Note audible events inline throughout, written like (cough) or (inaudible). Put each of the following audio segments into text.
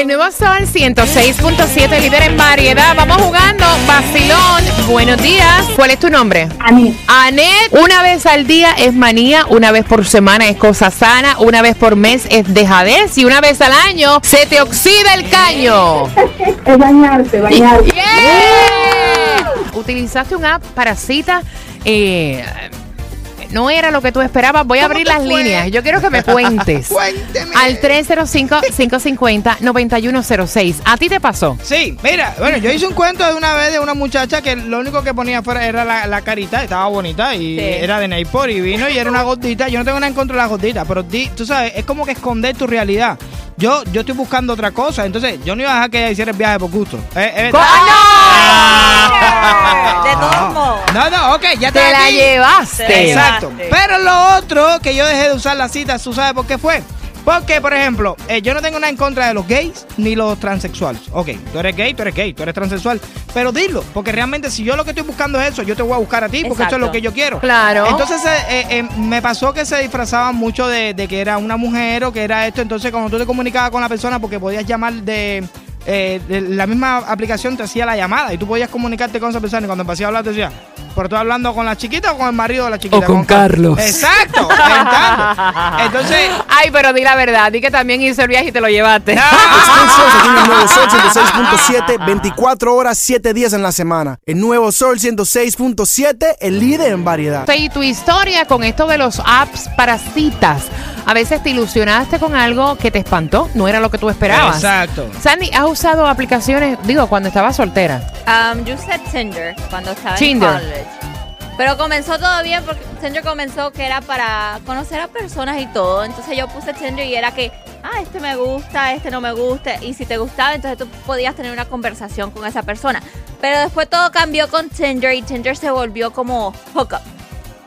El nuevo Sol 106.7, líder en variedad. Vamos jugando. Vacilón. Buenos días. ¿Cuál es tu nombre? Ani, Anet, una vez al día es manía, una vez por semana es cosa sana, una vez por mes es dejadez y una vez al año se te oxida el caño. es bañarse, bañarse. ¡Yeah! Utilizaste un app para cita. eh, no era lo que tú esperabas. Voy a abrir las fue? líneas. Yo quiero que me (laughs) cuentes. Cuénteme. Al 305-550-9106. ¿A ti te pasó? Sí, mira, bueno, yo hice un cuento de una vez de una muchacha que lo único que ponía fuera era la, la carita, estaba bonita y era de Neypor y vino y era una gordita. Yo no tengo nada en contra de las gorditas, pero di- tú sabes, es como que esconder tu realidad. Yo, yo estoy buscando otra cosa, entonces yo no iba a dejar que ella hiciera el viaje por gusto. Eh, eh, ¡Ah, (laughs) De todos modos. No, no, ok, ya Te está la aquí. llevaste. Exacto. Llevaste. Pero lo otro que yo dejé de usar las citas, ¿tú sabes por qué fue? Porque, por ejemplo, eh, yo no tengo nada en contra de los gays ni los transexuales. Ok, tú eres gay, tú eres gay, tú eres transexual. Pero dilo, porque realmente si yo lo que estoy buscando es eso, yo te voy a buscar a ti porque eso es Exacto. lo que yo quiero. Claro. Entonces eh, eh, eh, me pasó que se disfrazaban mucho de, de que era una mujer o que era esto. Entonces cuando tú te comunicabas con la persona porque podías llamar de... eh, de la misma aplicación te hacía la llamada y tú podías comunicarte con esa persona y cuando empecé a hablar te decía, pero estoy hablando con la chiquita o con el marido de la chiquita. O con Carlos. Exacto. (laughs) Entonces, Ay, pero di la verdad. Di que también hizo el viaje y te lo llevaste. (laughs) Nuevo Sol 106.7, 24 horas, 7 días en la semana. El Nuevo Sol 106.7, el líder en variedad. Y tu historia con esto de los apps para citas. A veces te ilusionaste con algo que te espantó, no era lo que tú esperabas. Exacto. Sandy, ¿has usado aplicaciones, digo, cuando estabas soltera? Um, yo usé Tinder cuando estaba Tinder. en college. Pero comenzó todo bien porque Tinder comenzó que era para conocer a personas y todo. Entonces yo puse Tinder y era que, ah, este me gusta, este no me gusta. Y si te gustaba, entonces tú podías tener una conversación con esa persona. Pero después todo cambió con Tinder y Tinder se volvió como hookup.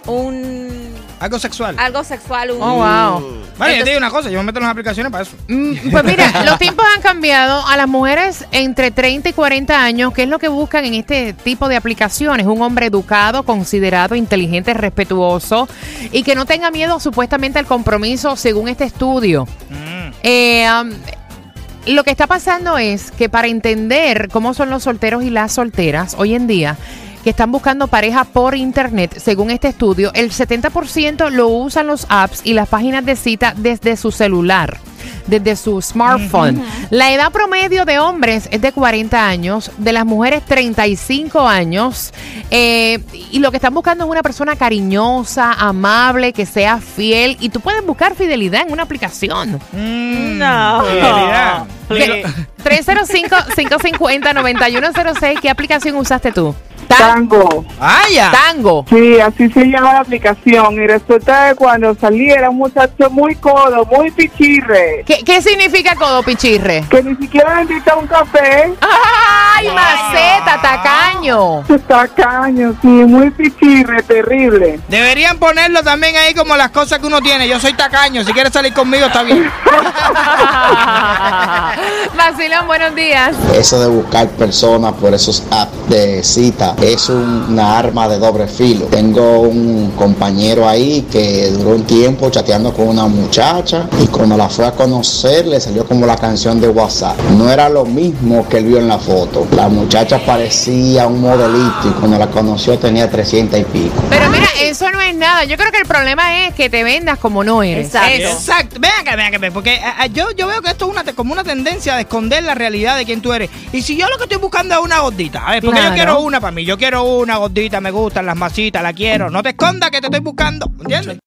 Un... algo sexual. Algo sexual, un... Oh, wow. Vale, yo te digo una cosa, yo me meto en las aplicaciones para eso. Mm, (laughs) Pues mira, los tiempos han cambiado. A las mujeres entre 30 y 40 años, ¿qué es lo que buscan en este tipo de aplicaciones? Un hombre educado, considerado, inteligente, respetuoso y que no tenga miedo supuestamente al compromiso según este estudio. Eh, um, lo que está pasando es que para entender cómo son los solteros y las solteras hoy en día, que están buscando pareja por internet, según este estudio, el 70% lo usan los apps y las páginas de cita desde su celular, desde su smartphone. La edad promedio de hombres es de 40 años, de las mujeres 35 años, eh, y lo que están buscando es una persona cariñosa, amable, que sea fiel, y tú puedes buscar fidelidad en una aplicación. Mm, No. fidelidad. Ve- 305-550-9106, ¿qué aplicación usaste tú? Ta- Tango. Ah, ya. Tango. Sí, así se llama la aplicación. Y resulta que cuando salí era un muchacho muy codo, muy pichirre. ¿Qué, qué significa codo pichirre? Que ni siquiera me invita a un café. ¡Ay, maceta, tacaño! Tacaño, sí, muy pichirre, terrible. Deberían ponerlo también ahí como las cosas que uno tiene. Yo soy tacaño, si quieres salir conmigo está bien. (laughs) (laughs) Vacilón, buenos días. Eso de buscar personas por esos apps de cita es un- una arma de doble filo. Tengo un compañero ahí que duró un tiempo chateando con una muchacha y cuando la fue a conocer le salió como la canción de WhatsApp. No era lo mismo que él vio en la foto. La muchacha parecía un modelito y cuando la conoció tenía 300 y pico. Pero mira, eso no es nada. Yo creo que el problema es que te vendas como no eres. Exacto. Exacto. Vean acá, vean acá, porque ah, ah, yo, yo veo que esto es una, te- como una tendencia de esconder la realidad de quién tú eres. Y si yo lo que estoy buscando es una gordita, a ver, porque Claro. yo quiero una para mí, yo quiero una gordita, me gustan las masitas, la quiero. No te escondas que te estoy buscando, ¿entiendes?